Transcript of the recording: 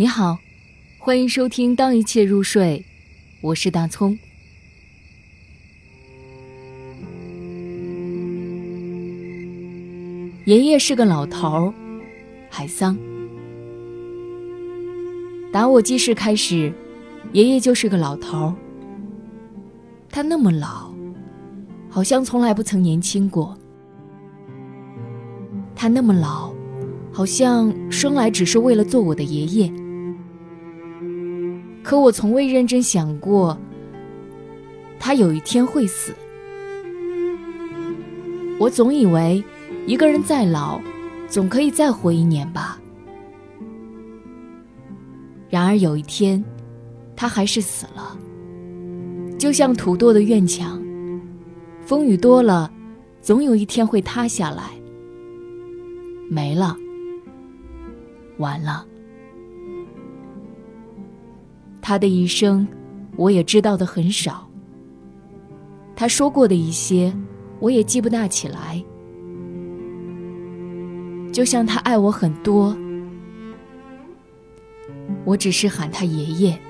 你好，欢迎收听《当一切入睡》，我是大葱。爷爷是个老头儿，海桑。打我记事开始，爷爷就是个老头儿。他那么老，好像从来不曾年轻过。他那么老，好像生来只是为了做我的爷爷。可我从未认真想过，他有一天会死。我总以为，一个人再老，总可以再活一年吧。然而有一天，他还是死了。就像土垛的院墙，风雨多了，总有一天会塌下来。没了，完了。他的一生，我也知道的很少。他说过的一些，我也记不大起来。就像他爱我很多，我只是喊他爷爷。